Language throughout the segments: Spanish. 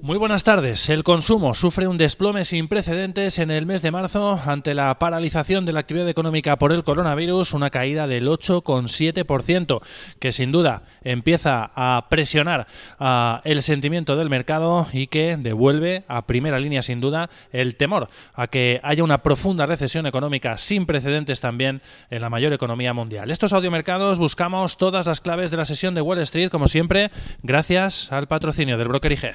Muy buenas tardes. El consumo sufre un desplome sin precedentes en el mes de marzo ante la paralización de la actividad económica por el coronavirus, una caída del 8,7%, que sin duda empieza a presionar el sentimiento del mercado y que devuelve a primera línea sin duda el temor a que haya una profunda recesión económica sin precedentes también en la mayor economía mundial. Estos audiomercados buscamos todas las claves de la sesión de Wall Street, como siempre, gracias al patrocinio del broker IG.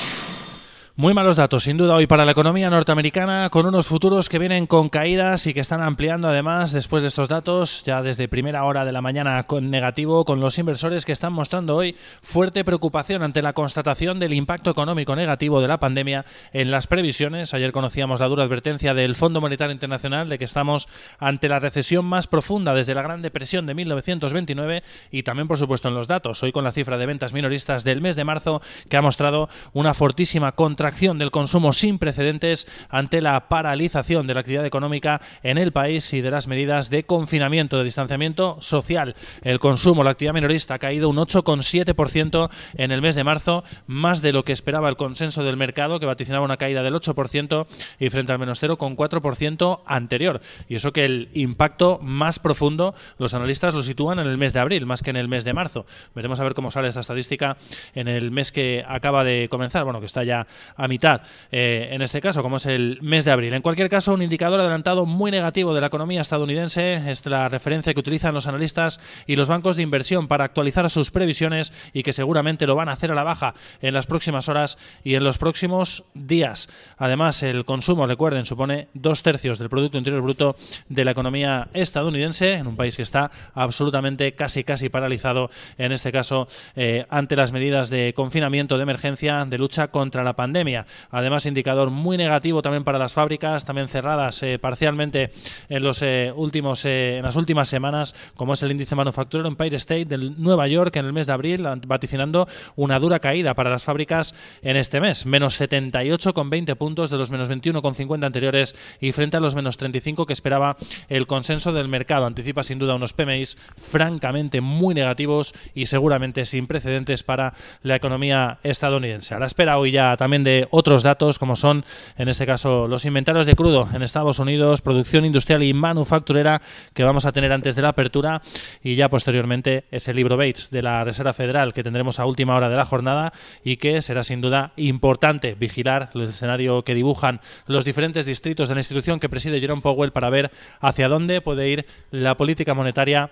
Muy malos datos, sin duda, hoy para la economía norteamericana, con unos futuros que vienen con caídas y que están ampliando además después de estos datos, ya desde primera hora de la mañana con negativo, con los inversores que están mostrando hoy fuerte preocupación ante la constatación del impacto económico negativo de la pandemia en las previsiones. Ayer conocíamos la dura advertencia del Fondo Monetario Internacional de que estamos ante la recesión más profunda desde la Gran Depresión de 1929 y también, por supuesto, en los datos. Hoy con la cifra de ventas minoristas del mes de marzo que ha mostrado una fortísima contracción del consumo sin precedentes ante la paralización de la actividad económica en el país y de las medidas de confinamiento, de distanciamiento social. El consumo, la actividad minorista ha caído un 8,7% en el mes de marzo, más de lo que esperaba el consenso del mercado, que vaticinaba una caída del 8% y frente al menos 0,4% anterior. Y eso que el impacto más profundo los analistas lo sitúan en el mes de abril, más que en el mes de marzo. Veremos a ver cómo sale esta estadística en el mes que acaba de comenzar, bueno, que está ya a mitad, eh, en este caso, como es el mes de abril. En cualquier caso, un indicador adelantado muy negativo de la economía estadounidense es la referencia que utilizan los analistas y los bancos de inversión para actualizar sus previsiones y que seguramente lo van a hacer a la baja en las próximas horas y en los próximos días. Además, el consumo, recuerden, supone dos tercios del Producto Interior Bruto de la economía estadounidense, en un país que está absolutamente casi casi paralizado, en este caso, eh, ante las medidas de confinamiento de emergencia de lucha contra la pandemia. Además, indicador muy negativo también para las fábricas, también cerradas eh, parcialmente en los eh, últimos eh, en las últimas semanas, como es el índice manufacturero Empire State del Nueva York en el mes de abril, vaticinando una dura caída para las fábricas en este mes, menos 78,20 puntos de los menos 21,50 anteriores y frente a los menos 35 que esperaba el consenso del mercado. Anticipa sin duda unos PMIs francamente muy negativos y seguramente sin precedentes para la economía estadounidense. A la espera hoy ya también de otros datos como son, en este caso, los inventarios de crudo en Estados Unidos, producción industrial y manufacturera que vamos a tener antes de la apertura y ya posteriormente ese libro Bates de la Reserva Federal que tendremos a última hora de la jornada y que será sin duda importante vigilar el escenario que dibujan los diferentes distritos de la institución que preside Jerome Powell para ver hacia dónde puede ir la política monetaria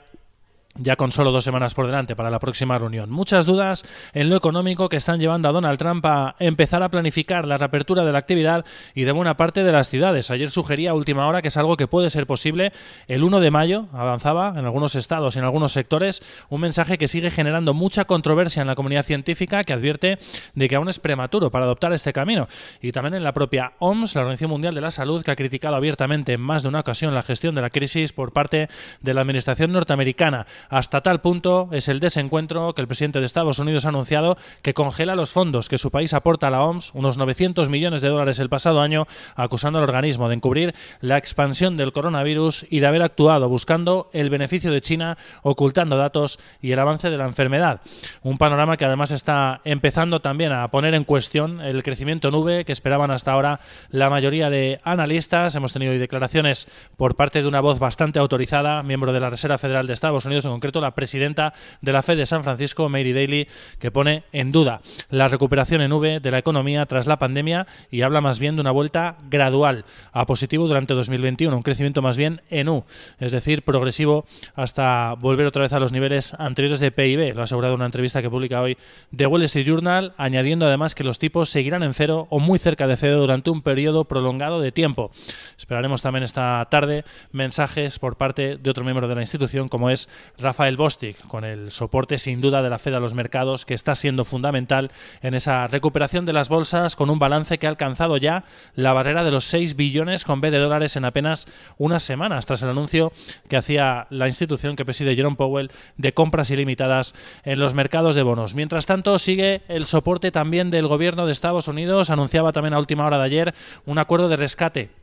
ya con solo dos semanas por delante para la próxima reunión. Muchas dudas en lo económico que están llevando a Donald Trump a empezar a planificar la reapertura de la actividad y de buena parte de las ciudades. Ayer sugería a última hora que es algo que puede ser posible. El 1 de mayo avanzaba en algunos estados y en algunos sectores un mensaje que sigue generando mucha controversia en la comunidad científica que advierte de que aún es prematuro para adoptar este camino. Y también en la propia OMS, la Organización Mundial de la Salud, que ha criticado abiertamente en más de una ocasión la gestión de la crisis por parte de la Administración norteamericana. Hasta tal punto es el desencuentro que el presidente de Estados Unidos ha anunciado que congela los fondos que su país aporta a la OMS, unos 900 millones de dólares el pasado año, acusando al organismo de encubrir la expansión del coronavirus y de haber actuado buscando el beneficio de China, ocultando datos y el avance de la enfermedad. Un panorama que además está empezando también a poner en cuestión el crecimiento nube que esperaban hasta ahora la mayoría de analistas. Hemos tenido declaraciones por parte de una voz bastante autorizada, miembro de la Reserva Federal de Estados Unidos, en concreto la presidenta de la Fed de San Francisco, Mary Daly, que pone en duda la recuperación en V de la economía tras la pandemia y habla más bien de una vuelta gradual a positivo durante 2021, un crecimiento más bien en U, es decir, progresivo hasta volver otra vez a los niveles anteriores de PIB, lo ha asegurado una entrevista que publica hoy The Wall Street Journal, añadiendo además que los tipos seguirán en cero o muy cerca de cero durante un periodo prolongado de tiempo. Esperaremos también esta tarde mensajes por parte de otro miembro de la institución como es Rafael Bostic, con el soporte sin duda de la Fed a los mercados, que está siendo fundamental en esa recuperación de las bolsas con un balance que ha alcanzado ya la barrera de los 6 billones con B de dólares en apenas unas semanas, tras el anuncio que hacía la institución que preside Jerome Powell de compras ilimitadas en los mercados de bonos. Mientras tanto, sigue el soporte también del gobierno de Estados Unidos. Anunciaba también a última hora de ayer un acuerdo de rescate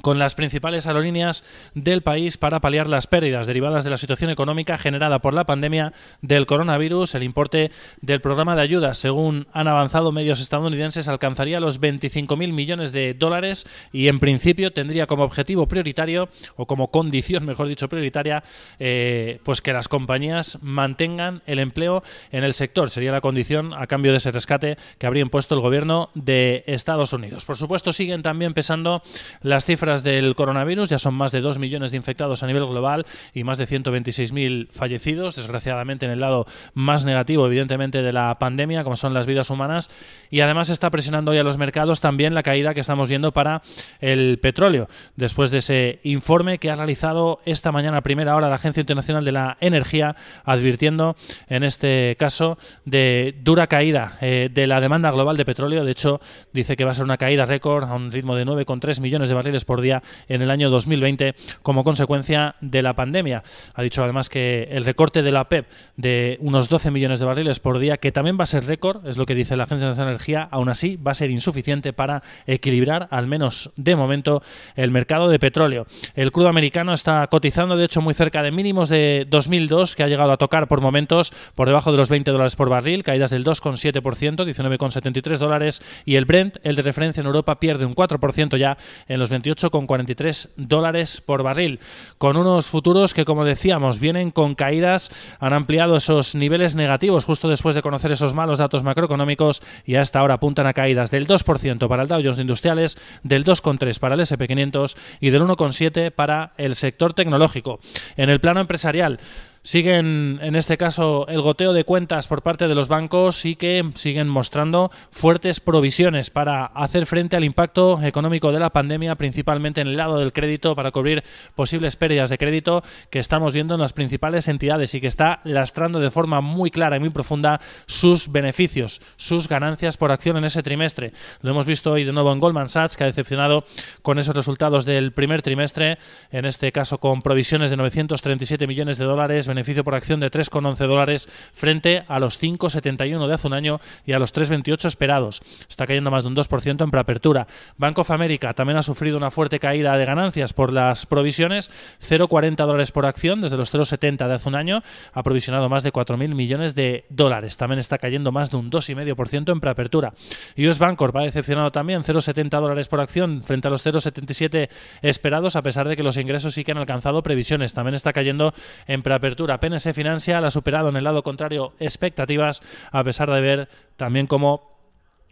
con las principales aerolíneas del país para paliar las pérdidas derivadas de la situación económica generada por la pandemia del coronavirus. El importe del programa de ayuda, según han avanzado medios estadounidenses, alcanzaría los 25.000 millones de dólares y en principio tendría como objetivo prioritario o como condición, mejor dicho, prioritaria, eh, pues que las compañías mantengan el empleo en el sector. Sería la condición a cambio de ese rescate que habría impuesto el gobierno de Estados Unidos. Por supuesto, siguen también pesando las cifras del coronavirus, ya son más de 2 millones de infectados a nivel global y más de 126.000 fallecidos, desgraciadamente en el lado más negativo, evidentemente, de la pandemia, como son las vidas humanas. Y además está presionando hoy a los mercados también la caída que estamos viendo para el petróleo, después de ese informe que ha realizado esta mañana primera hora la Agencia Internacional de la Energía, advirtiendo en este caso de dura caída eh, de la demanda global de petróleo. De hecho, dice que va a ser una caída récord a un ritmo de 9,3 millones de barriles por día en el año 2020 como consecuencia de la pandemia. Ha dicho además que el recorte de la PEP de unos 12 millones de barriles por día, que también va a ser récord, es lo que dice la Agencia Nacional de Energía, aún así va a ser insuficiente para equilibrar, al menos de momento, el mercado de petróleo. El crudo americano está cotizando, de hecho, muy cerca de mínimos de 2002, que ha llegado a tocar por momentos por debajo de los 20 dólares por barril, caídas del 2,7%, 19,73 dólares, y el Brent, el de referencia en Europa, pierde un 4% ya en los 28 con 43 dólares por barril, con unos futuros que, como decíamos, vienen con caídas, han ampliado esos niveles negativos justo después de conocer esos malos datos macroeconómicos y hasta ahora apuntan a caídas del 2% para el Dow Jones Industriales, del 2,3% para el SP500 y del 1,7% para el sector tecnológico. En el plano empresarial, siguen, en este caso, el goteo de cuentas por parte de los bancos y que siguen mostrando fuertes provisiones para hacer frente al impacto económico de la pandemia, principalmente en el lado del crédito, para cubrir posibles pérdidas de crédito que estamos viendo en las principales entidades y que está lastrando de forma muy clara y muy profunda sus beneficios, sus ganancias por acción en ese trimestre. Lo hemos visto hoy de nuevo en Goldman Sachs, que ha decepcionado con esos resultados del primer trimestre, en este caso con provisiones de 937 millones de dólares, beneficio por acción de 3,11 dólares frente a los 5,71 de hace un año y a los 3,28 esperados. Está cayendo más de un 2% en preapertura. Bank of America también ha sufrido una fuerte caída de ganancias por las provisiones, 0,40 dólares por acción desde los 0,70 de hace un año, ha provisionado más de 4.000 millones de dólares. También está cayendo más de un 2,5% en preapertura. US Bancorp ha decepcionado también 0,70 dólares por acción frente a los 0,77 esperados, a pesar de que los ingresos sí que han alcanzado previsiones. También está cayendo en preapertura apenas se financia, la ha superado en el lado contrario expectativas, a pesar de ver también cómo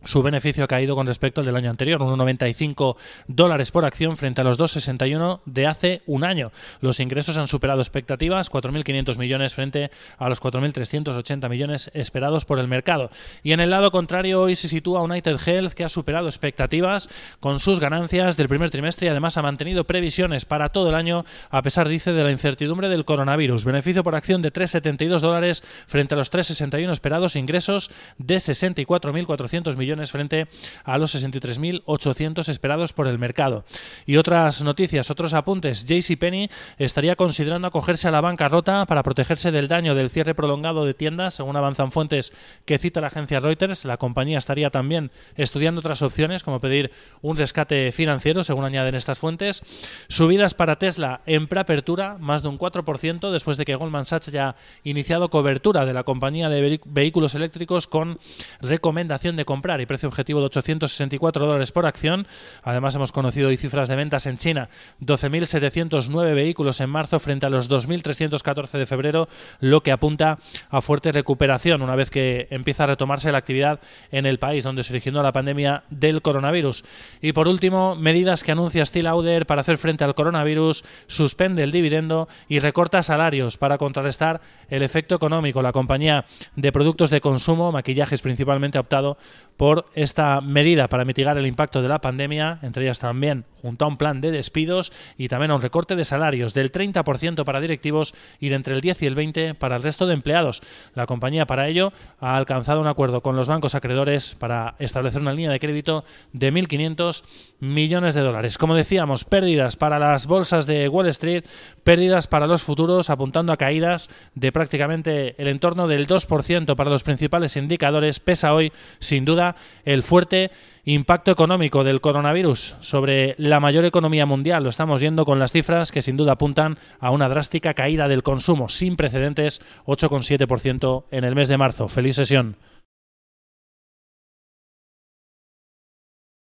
su beneficio ha caído con respecto al del año anterior, 1,95 dólares por acción frente a los 2,61 de hace un año. Los ingresos han superado expectativas, 4.500 millones frente a los 4.380 millones esperados por el mercado. Y en el lado contrario, hoy se sitúa United Health, que ha superado expectativas con sus ganancias del primer trimestre y además ha mantenido previsiones para todo el año, a pesar, dice, de la incertidumbre del coronavirus. Beneficio por acción de 3,72 dólares frente a los 3,61 esperados, ingresos de 64.400 millones frente a los 63.800 esperados por el mercado. Y otras noticias, otros apuntes. JCPenney estaría considerando acogerse a la bancarrota para protegerse del daño del cierre prolongado de tiendas, según avanzan fuentes que cita la agencia Reuters. La compañía estaría también estudiando otras opciones, como pedir un rescate financiero, según añaden estas fuentes. Subidas para Tesla en preapertura, más de un 4%, después de que Goldman Sachs haya iniciado cobertura de la compañía de vehículos eléctricos con recomendación de comprar y precio objetivo de 864 dólares por acción. Además, hemos conocido hoy cifras de ventas en China: 12.709 vehículos en marzo frente a los 2.314 de febrero, lo que apunta a fuerte recuperación una vez que empieza a retomarse la actividad en el país donde se originó la pandemia del coronavirus. Y por último, medidas que anuncia Steel Lauder para hacer frente al coronavirus, suspende el dividendo y recorta salarios para contrarrestar el efecto económico. La compañía de productos de consumo, maquillajes principalmente, ha optado por por esta medida para mitigar el impacto de la pandemia, entre ellas también junto a un plan de despidos y también a un recorte de salarios del 30% para directivos y de entre el 10 y el 20 para el resto de empleados. La compañía para ello ha alcanzado un acuerdo con los bancos acreedores para establecer una línea de crédito de 1.500 millones de dólares. Como decíamos, pérdidas para las bolsas de Wall Street, pérdidas para los futuros, apuntando a caídas de prácticamente el entorno del 2% para los principales indicadores, pesa hoy, sin duda, el fuerte impacto económico del coronavirus sobre la mayor economía mundial. Lo estamos viendo con las cifras que sin duda apuntan a una drástica caída del consumo sin precedentes, 8,7% en el mes de marzo. Feliz sesión.